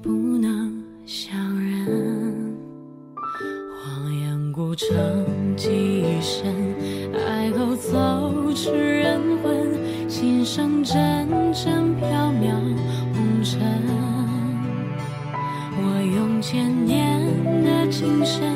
不能相认。荒烟孤城，记忆深，爱后走痴人魂，心声阵阵飘渺红尘。我用千年的情深，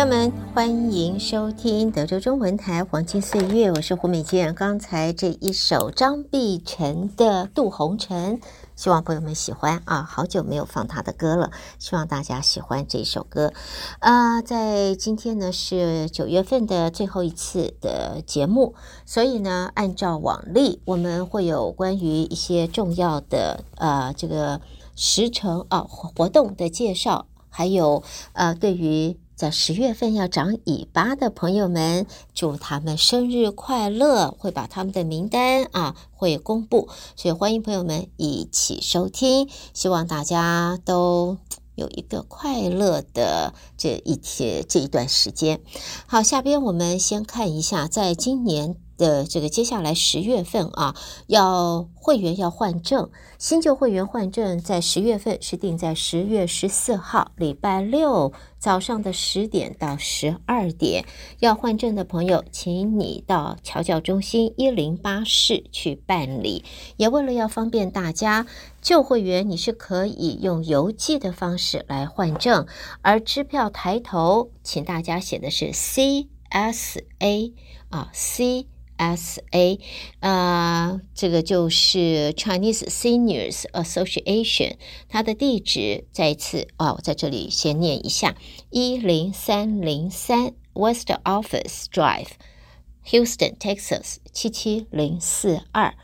朋友们，欢迎收听德州中文台黄金岁月，我是胡美健。刚才这一首张碧晨的《渡红尘》，希望朋友们喜欢啊！好久没有放他的歌了，希望大家喜欢这首歌。啊，在今天呢是九月份的最后一次的节目，所以呢，按照往例，我们会有关于一些重要的呃这个时程啊活动的介绍，还有呃对于。在十月份要长尾巴的朋友们，祝他们生日快乐！会把他们的名单啊会公布，所以欢迎朋友们一起收听。希望大家都有一个快乐的这一天这一段时间。好，下边我们先看一下，在今年。的这个接下来十月份啊，要会员要换证，新旧会员换证在十月份是定在十月十四号礼拜六早上的十点到十二点。要换证的朋友，请你到侨教中心一零八室去办理。也为了要方便大家，旧会员你是可以用邮寄的方式来换证，而支票抬头，请大家写的是 C S A 啊 C。S A，啊，这个就是 Chinese Seniors Association，它的地址再一次啊，我在这里先念一下：一零三零三 West Office Drive，Houston, Texas 七七零四二。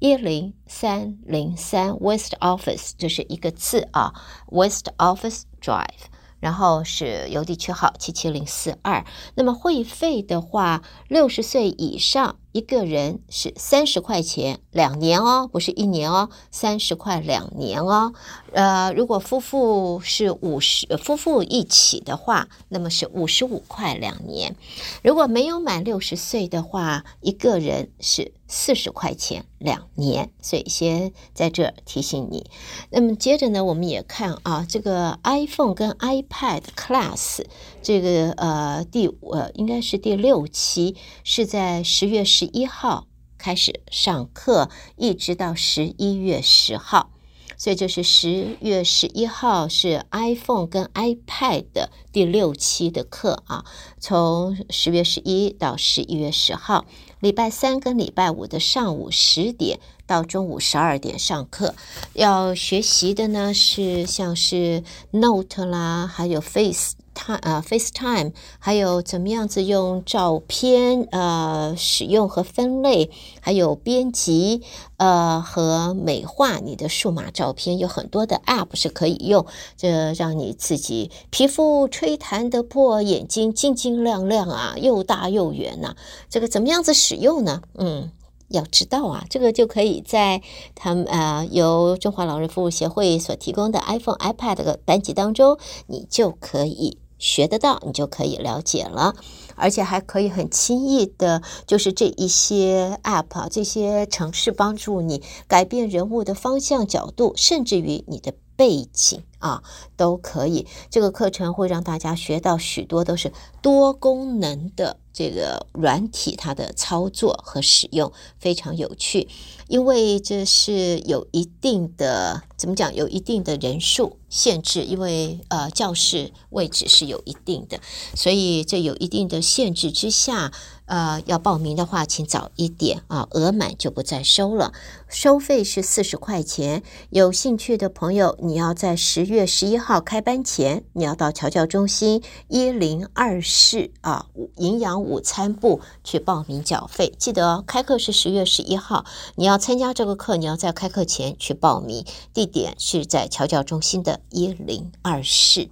一零三零三 West Office，这是一个字啊，West Office Drive。然后是邮递区号七七零四二。那么会费的话，六十岁以上一个人是三十块钱两年哦，不是一年哦，三十块两年哦。呃，如果夫妇是五十，夫妇一起的话，那么是五十五块两年。如果没有满六十岁的话，一个人是四十块钱两年。所以先在这提醒你。那么接着呢，我们也看啊，这个 iPhone 跟 iPad Class 这个呃第呃应该是第六期，是在十月十一号开始上课，一直到十一月十号。所以就是十月十一号是 iPhone 跟 iPad 第六期的课啊，从十月十一到十一月十号，礼拜三跟礼拜五的上午十点到中午十二点上课。要学习的呢是像是 Note 啦，还有 Face。他呃，FaceTime，还有怎么样子用照片呃使用和分类，还有编辑呃和美化你的数码照片，有很多的 App 是可以用，这让你自己皮肤吹弹得破，眼睛晶晶亮亮啊，又大又圆呐、这个怎么样子使用呢？嗯。要知道啊，这个就可以在他们呃由中华老人服务协会所提供的 iPhone、iPad 的班级当中，你就可以学得到，你就可以了解了，而且还可以很轻易的，就是这一些 App 啊，这些城市帮助你改变人物的方向、角度，甚至于你的背景。啊，都可以。这个课程会让大家学到许多都是多功能的。这个软体它的操作和使用非常有趣，因为这是有一定的怎么讲，有一定的人数限制，因为呃教室位置是有一定的，所以这有一定的限制之下。呃，要报名的话，请早一点啊，额满就不再收了。收费是四十块钱。有兴趣的朋友，你要在十月十一号开班前，你要到侨教中心一零二室啊，营养午餐部去报名缴费。记得哦，开课是十月十一号，你要参加这个课，你要在开课前去报名。地点是在侨教中心的一零二室。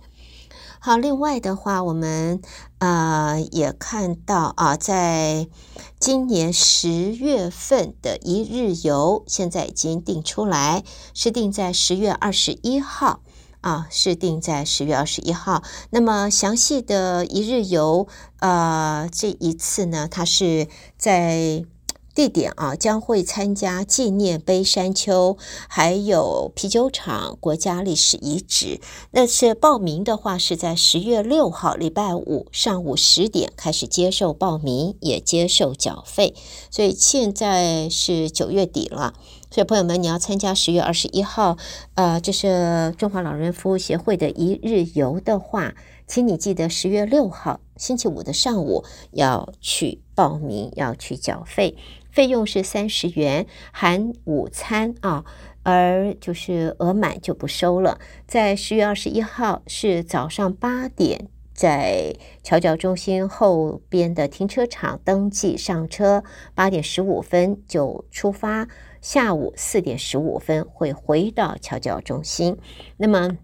好，另外的话，我们呃也看到啊，在今年十月份的一日游，现在已经定出来，是定在十月二十一号啊，是定在十月二十一号。那么详细的一日游，呃，这一次呢，它是在。地点啊，将会参加纪念碑山丘，还有啤酒厂、国家历史遗址。那是报名的话，是在十月六号礼拜五上午十点开始接受报名，也接受缴费。所以现在是九月底了，所以朋友们，你要参加十月二十一号，呃，这是中华老人服务协会的一日游的话，请你记得十月六号星期五的上午要去报名，要去缴费。费用是三十元，含午餐啊，而就是额满就不收了。在十月二十一号是早上八点，在桥脚中心后边的停车场登记上车，八点十五分就出发，下午四点十五分会回到桥脚中心。那么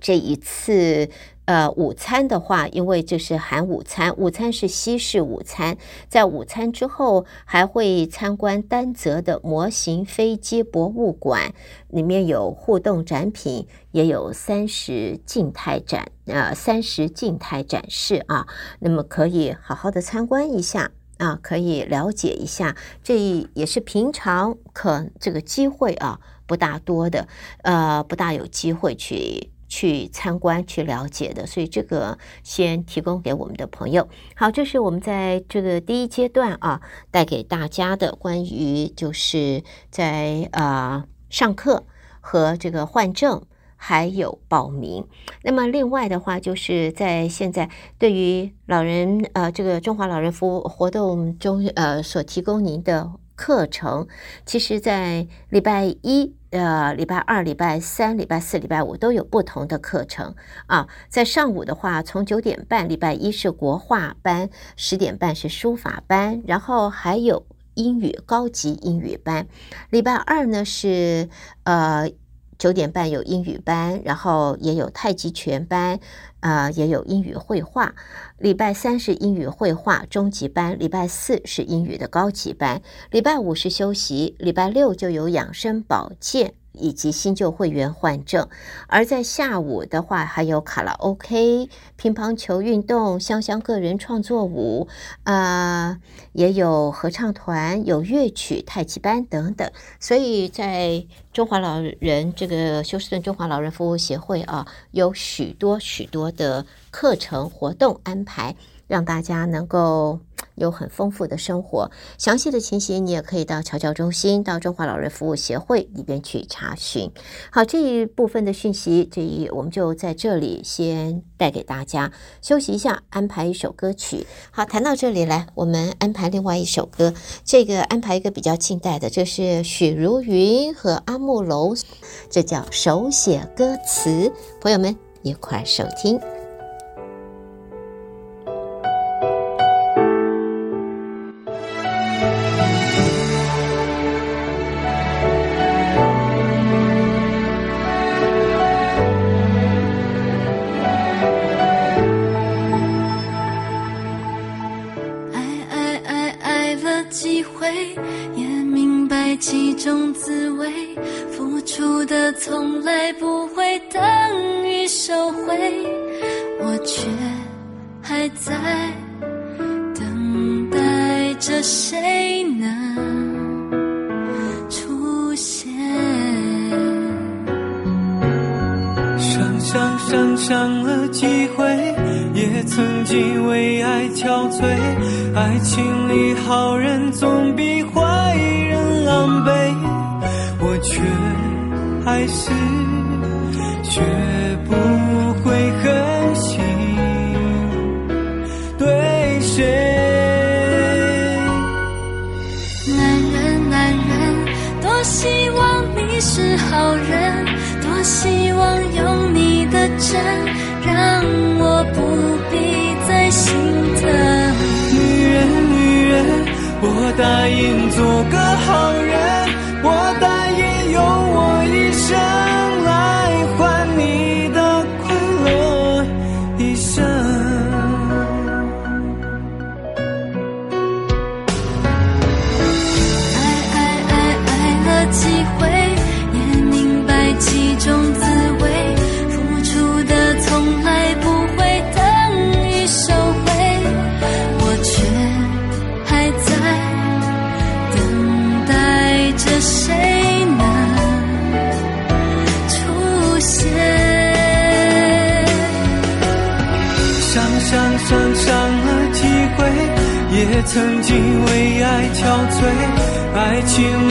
这一次呃，午餐的话，因为这是含午餐，午餐是西式午餐，在午餐之后还会参观丹泽的模型飞机博物馆，里面有互动展品，也有三十静态展，呃，三十静态展示啊，那么可以好好的参观一下啊，可以了解一下，这也是平常可这个机会啊不大多的，呃，不大有机会去。去参观、去了解的，所以这个先提供给我们的朋友。好，这是我们在这个第一阶段啊，带给大家的关于就是在啊、呃、上课和这个换证还有报名。那么另外的话，就是在现在对于老人呃这个中华老人服务活动中呃所提供您的课程，其实在礼拜一。呃，礼拜二、礼拜三、礼拜四、礼拜五都有不同的课程啊。在上午的话，从九点半，礼拜一是国画班，十点半是书法班，然后还有英语高级英语班。礼拜二呢是呃。九点半有英语班，然后也有太极拳班，啊、呃，也有英语绘画。礼拜三是英语绘画中级班，礼拜四是英语的高级班，礼拜五是休息，礼拜六就有养生保健。以及新旧会员换证，而在下午的话，还有卡拉 OK、乒乓球运动、香香个人创作舞，啊、也有合唱团、有乐曲、太极班等等。所以在中华老人这个休斯顿中华老人服务协会啊，有许多许多的课程活动安排，让大家能够。有很丰富的生活，详细的情形你也可以到侨教中心、到中华老人服务协会里边去查询。好，这一部分的讯息，这一我们就在这里先带给大家。休息一下，安排一首歌曲。好，谈到这里来，我们安排另外一首歌。这个安排一个比较近代的，这是许茹芸和阿木楼，这叫手写歌词。朋友们一块儿收听。从来不会等于收回，我却还在等待着谁能出现。伤伤伤伤了几回，也曾经为爱憔悴。爱情里好人总比坏人狼狈，我却。还是学不会狠心对谁男人男人多希望你是好人多希望有你的真让我不必再心疼。女人女人我答应做个好人。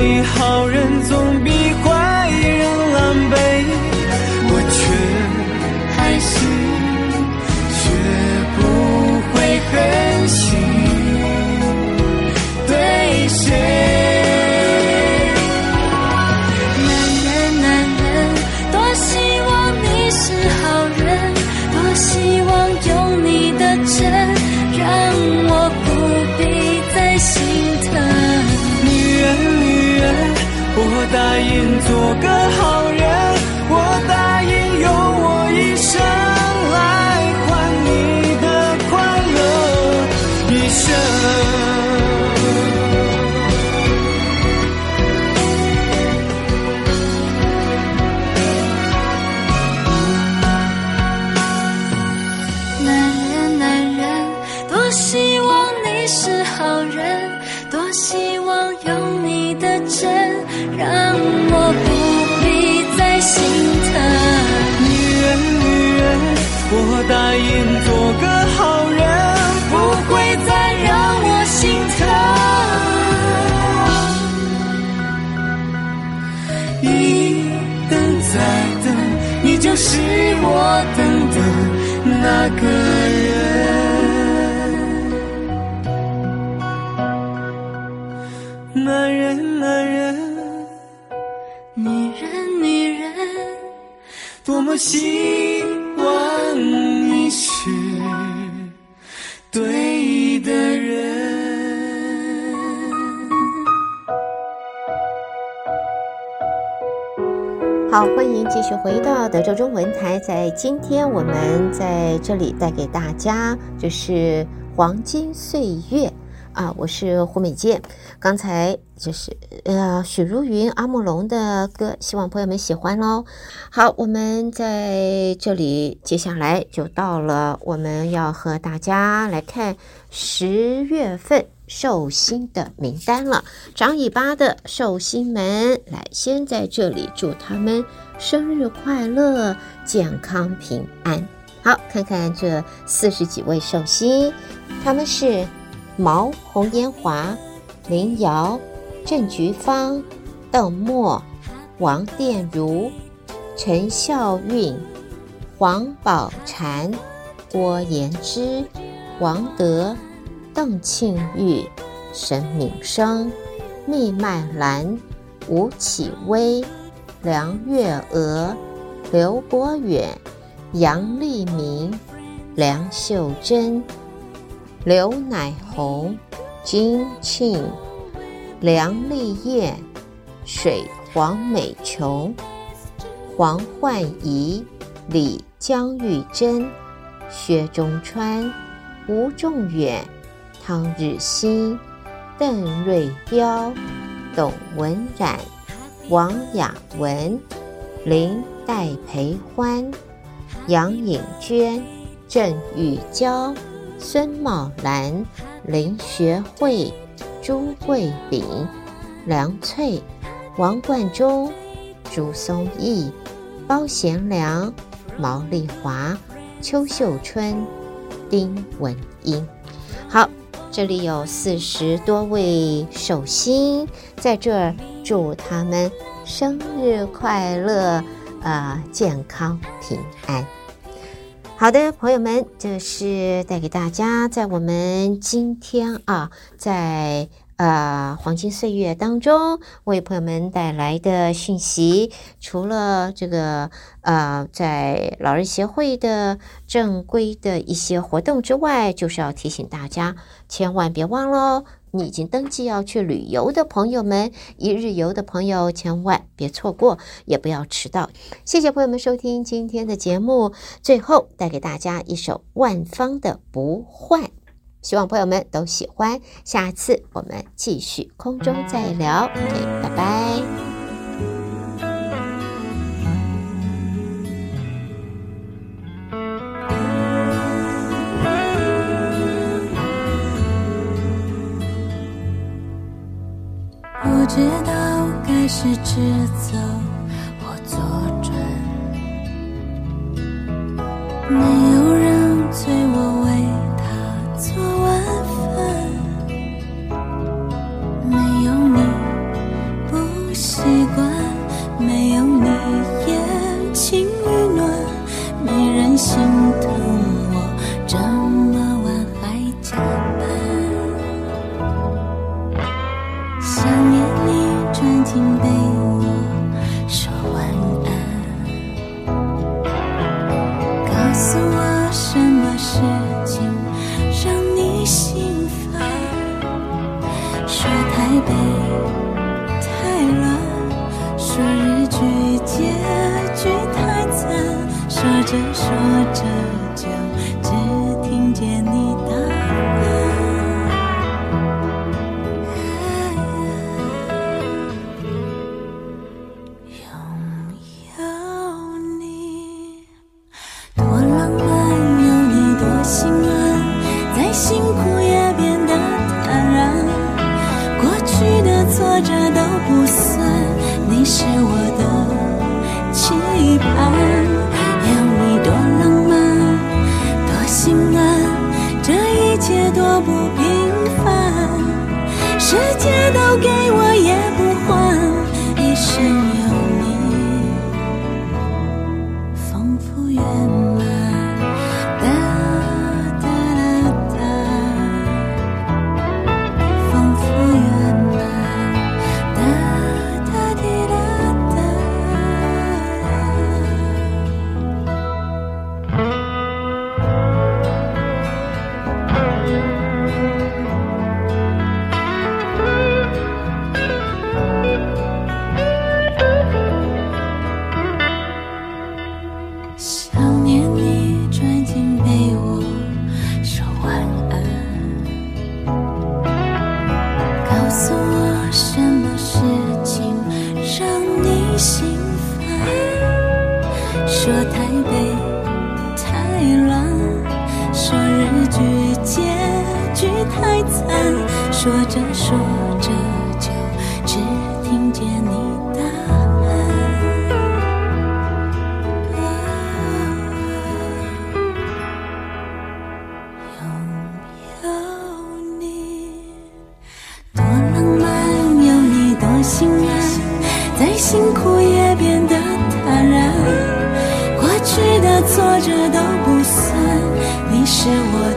你好。多希望你是好人，多希望有你的真，让我不必再心疼。女人女人，我答应做个好人，不会再让我心疼。一等再等，你就是我等的那个。么希望你是对的人。好，欢迎继续回到德州中文台。在今天，我们在这里带给大家就是黄金岁月啊，我是胡美健。刚才就是呃许茹芸、阿木龙的歌，希望朋友们喜欢喽。好，我们在这里，接下来就到了我们要和大家来看十月份。寿星的名单了，长尾巴的寿星们，来先在这里祝他们生日快乐、健康平安。好，看看这四十几位寿星，他们是毛红颜华、林瑶、郑菊芳、邓墨、王殿如、陈孝韵、黄宝婵、郭妍之、王德。邓庆玉、沈敏生、密曼兰、吴启威、梁月娥、刘博远、杨丽明、梁秀珍、刘乃红、金庆、梁丽燕、水黄美琼、黄焕仪、李江玉珍、薛中川、吴仲远。汤日新、邓瑞彪、董文冉、王雅文、林戴培欢、杨颖娟、郑玉娇、孙茂兰、林学慧、朱桂炳、梁翠、王冠中、朱松义、包贤良、毛丽华、邱秀春、丁文英。好。这里有四十多位寿星，在这儿祝他们生日快乐，呃，健康平安。好的，朋友们，这是带给大家在我们今天啊，在。呃，黄金岁月当中为朋友们带来的讯息，除了这个呃，在老人协会的正规的一些活动之外，就是要提醒大家，千万别忘了，你已经登记要去旅游的朋友们，一日游的朋友，千万别错过，也不要迟到。谢谢朋友们收听今天的节目，最后带给大家一首万芳的《不换》。希望朋友们都喜欢，下次我们继续空中再聊，OK，拜拜。是直走。世界这都不算你是我